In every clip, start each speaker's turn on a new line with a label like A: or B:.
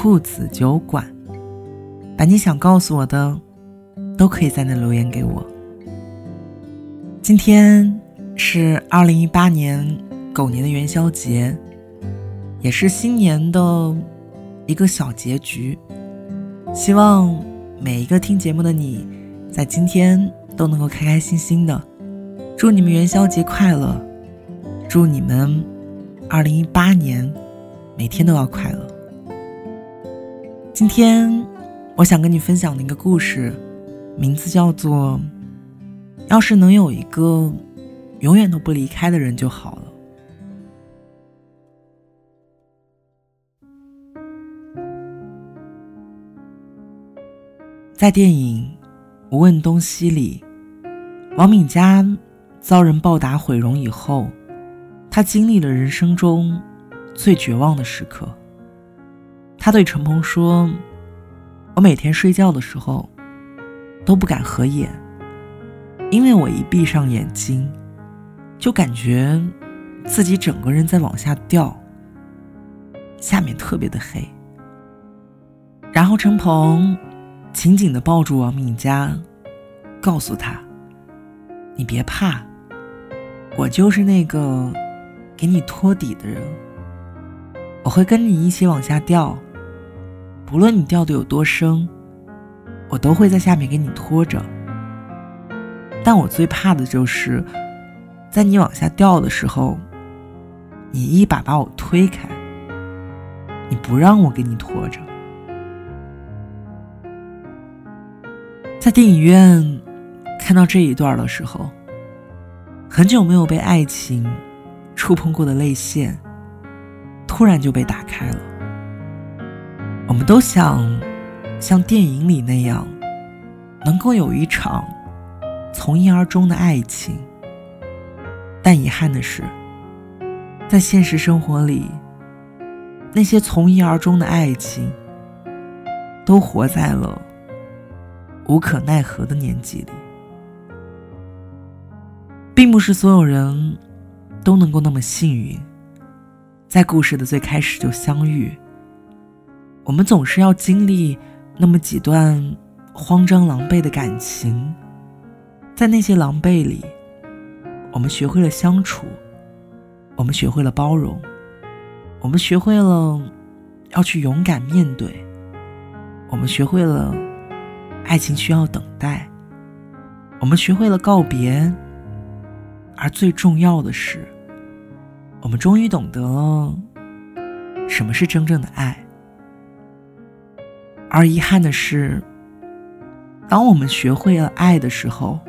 A: 兔子酒馆，把你想告诉我的，都可以在那留言给我。今天是二零一八年狗年的元宵节，也是新年的一个小结局。希望每一个听节目的你，在今天都能够开开心心的。祝你们元宵节快乐！祝你们二零一八年每天都要快乐！今天，我想跟你分享的一个故事，名字叫做《要是能有一个永远都不离开的人就好了》。在电影《无问东西》里，王敏佳遭人暴打毁容以后，她经历了人生中最绝望的时刻。他对陈鹏说：“我每天睡觉的时候都不敢合眼，因为我一闭上眼睛，就感觉自己整个人在往下掉，下面特别的黑。”然后陈鹏紧紧的抱住王敏佳，告诉他：“你别怕，我就是那个给你托底的人，我会跟你一起往下掉。”不论你掉的有多深，我都会在下面给你拖着。但我最怕的就是，在你往下掉的时候，你一把把我推开，你不让我给你拖着。在电影院看到这一段的时候，很久没有被爱情触碰过的泪腺，突然就被打开了。我们都想像电影里那样，能够有一场从一而终的爱情。但遗憾的是，在现实生活里，那些从一而终的爱情，都活在了无可奈何的年纪里。并不是所有人都能够那么幸运，在故事的最开始就相遇。我们总是要经历那么几段慌张狼狈的感情，在那些狼狈里，我们学会了相处，我们学会了包容，我们学会了要去勇敢面对，我们学会了爱情需要等待，我们学会了告别，而最重要的是，我们终于懂得了什么是真正的爱。而遗憾的是，当我们学会了爱的时候，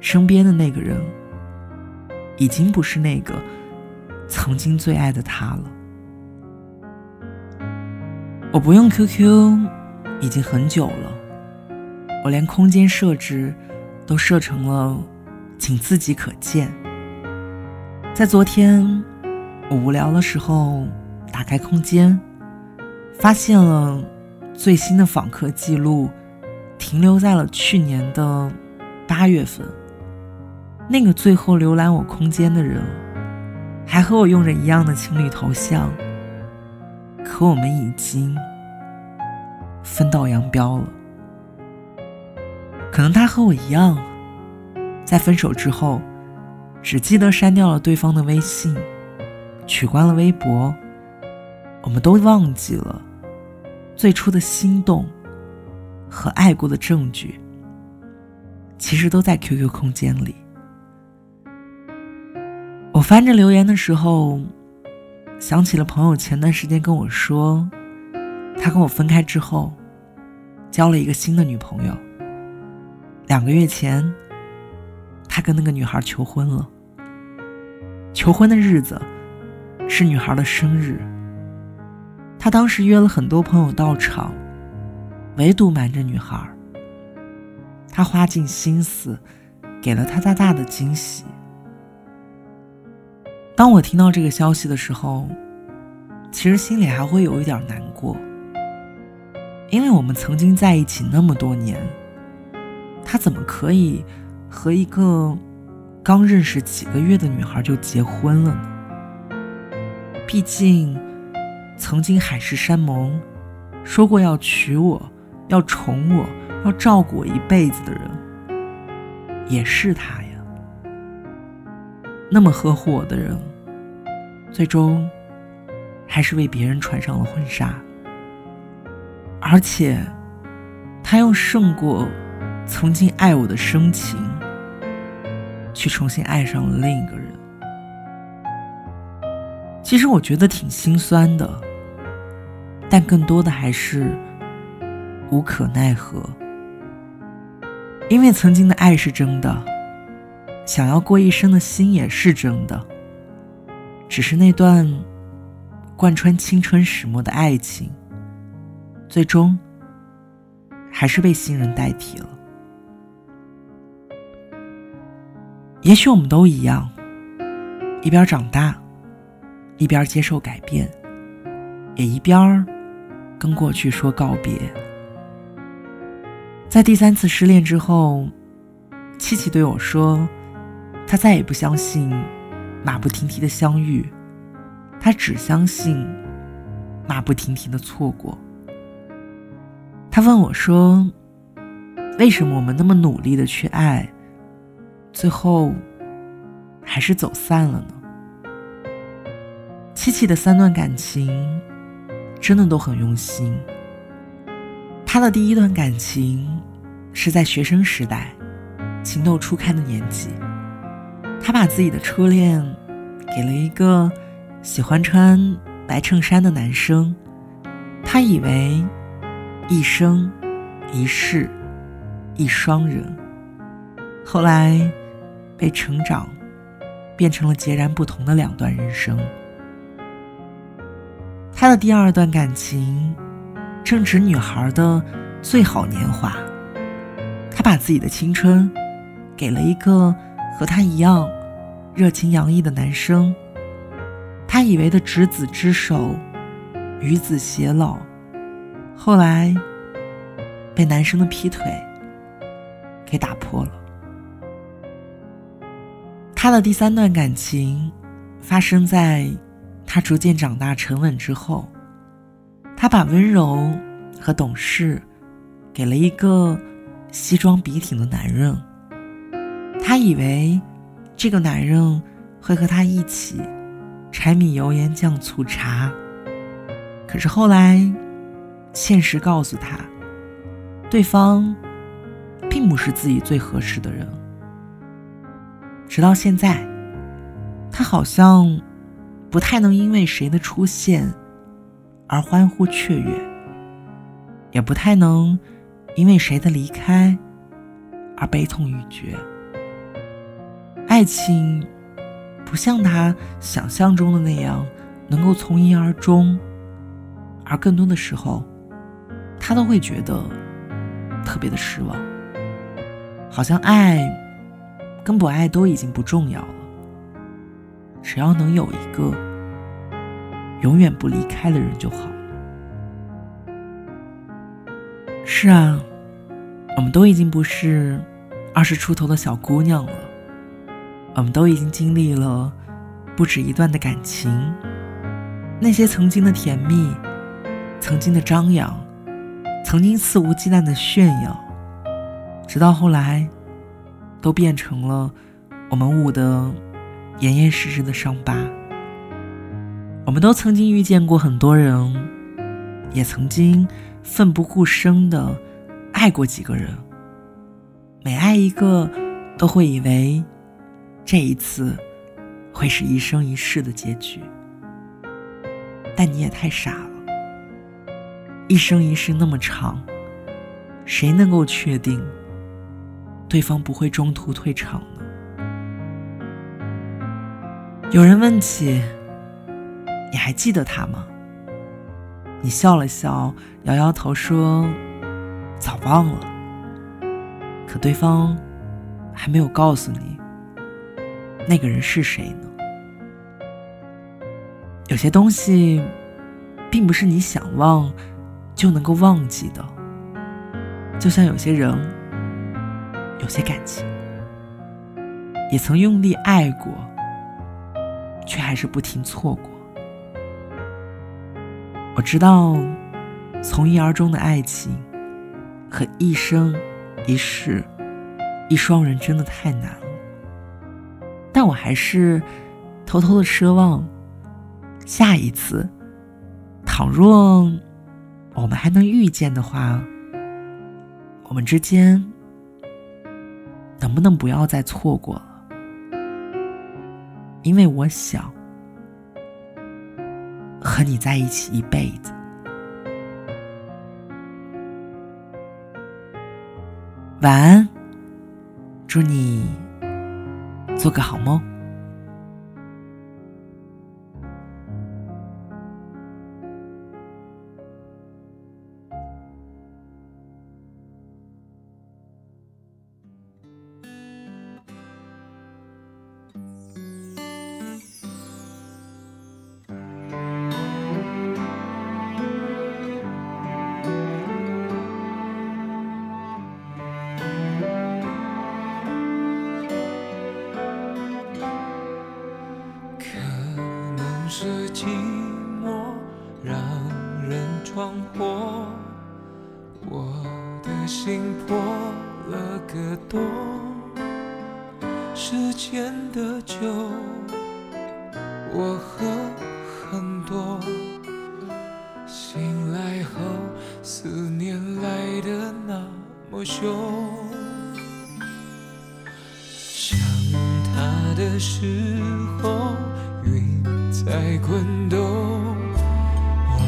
A: 身边的那个人已经不是那个曾经最爱的他了。我不用 QQ 已经很久了，我连空间设置都设成了仅自己可见。在昨天我无聊的时候打开空间，发现了。最新的访客记录停留在了去年的八月份。那个最后浏览我空间的人，还和我用着一样的情侣头像。可我们已经分道扬镳了。可能他和我一样，在分手之后，只记得删掉了对方的微信，取关了微博。我们都忘记了。最初的心动和爱过的证据，其实都在 QQ 空间里。我翻着留言的时候，想起了朋友前段时间跟我说，他跟我分开之后，交了一个新的女朋友。两个月前，他跟那个女孩求婚了。求婚的日子是女孩的生日。他当时约了很多朋友到场，唯独瞒着女孩。他花尽心思，给了她大大的惊喜。当我听到这个消息的时候，其实心里还会有一点难过，因为我们曾经在一起那么多年，他怎么可以和一个刚认识几个月的女孩就结婚了呢？毕竟，曾经海誓山盟，说过要娶我、要宠我、要照顾我一辈子的人，也是他呀。那么呵护我的人，最终还是为别人穿上了婚纱，而且他用胜过曾经爱我的深情，去重新爱上了另一个人。其实我觉得挺心酸的，但更多的还是无可奈何，因为曾经的爱是真的。想要过一生的心也是真的，只是那段贯穿青春始末的爱情，最终还是被新人代替了。也许我们都一样，一边长大，一边接受改变，也一边跟过去说告别。在第三次失恋之后，七七对我说。他再也不相信马不停蹄的相遇，他只相信马不停蹄的错过。他问我说：“为什么我们那么努力的去爱，最后还是走散了呢？”七七的三段感情真的都很用心。他的第一段感情是在学生时代，情窦初开的年纪。他把自己的初恋给了一个喜欢穿白衬衫的男生，他以为一生一世一双人，后来被成长变成了截然不同的两段人生。他的第二段感情正值女孩的最好年华，他把自己的青春给了一个。和他一样热情洋溢的男生，他以为的执子之手，与子偕老，后来被男生的劈腿给打破了。他的第三段感情发生在他逐渐长大沉稳之后，他把温柔和懂事给了一个西装笔挺的男人。他以为这个男人会和他一起柴米油盐酱醋茶，可是后来，现实告诉他，对方并不是自己最合适的人。直到现在，他好像不太能因为谁的出现而欢呼雀跃，也不太能因为谁的离开而悲痛欲绝。爱情不像他想象中的那样能够从一而终，而更多的时候，他都会觉得特别的失望，好像爱跟不爱都已经不重要了，只要能有一个永远不离开的人就好。是啊，我们都已经不是二十出头的小姑娘了。我们都已经经历了不止一段的感情，那些曾经的甜蜜，曾经的张扬，曾经肆无忌惮的炫耀，直到后来，都变成了我们捂得严严实实的伤疤。我们都曾经遇见过很多人，也曾经奋不顾身的爱过几个人，每爱一个，都会以为。这一次，会是一生一世的结局。但你也太傻了，一生一世那么长，谁能够确定对方不会中途退场呢？有人问起，你还记得他吗？你笑了笑，摇摇头说：“早忘了，可对方还没有告诉你那个人是谁呢？有些东西，并不是你想忘就能够忘记的。就像有些人，有些感情，也曾用力爱过，却还是不停错过。我知道，从一而终的爱情和一生一世一双人真的太难了，但我还是偷偷的奢望。下一次，倘若我们还能遇见的话，我们之间能不能不要再错过了？因为我想和你在一起一辈子。晚安，祝你做个好梦。
B: 心破了个洞。时间的酒，我喝很多。醒来后，思念来的那么凶。想他的时候，云。在滚动，往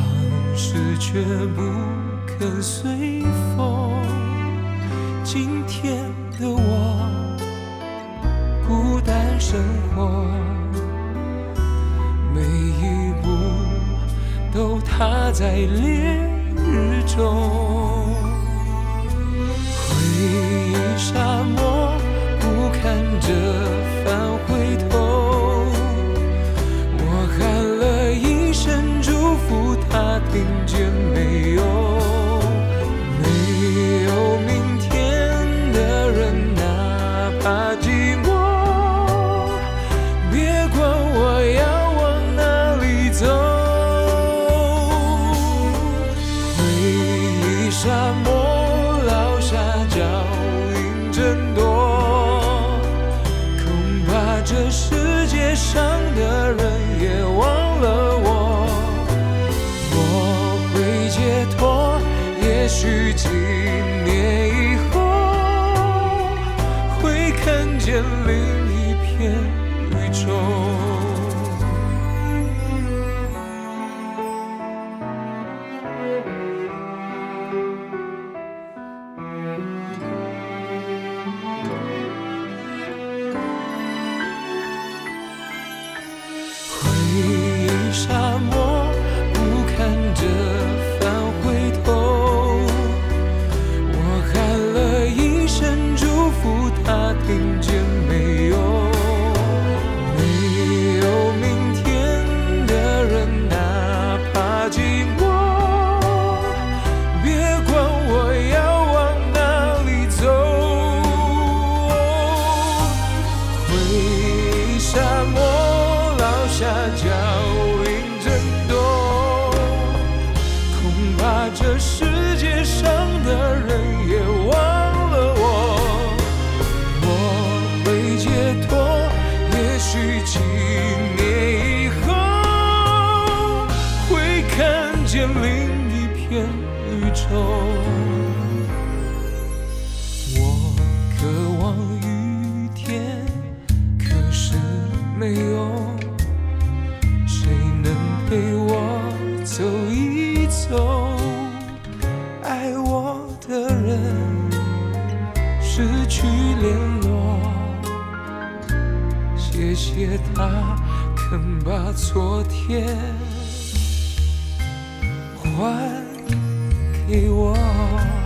B: 事却不肯随风。今天的我，孤单生活，每一步都踏在烈日中。回忆沙漠，不堪这繁回另一片宇宙。我渴望雨天，可是没有谁能陪我走一走。爱我的人失去联络，谢谢他肯把昨天。还给我。